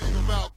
dick about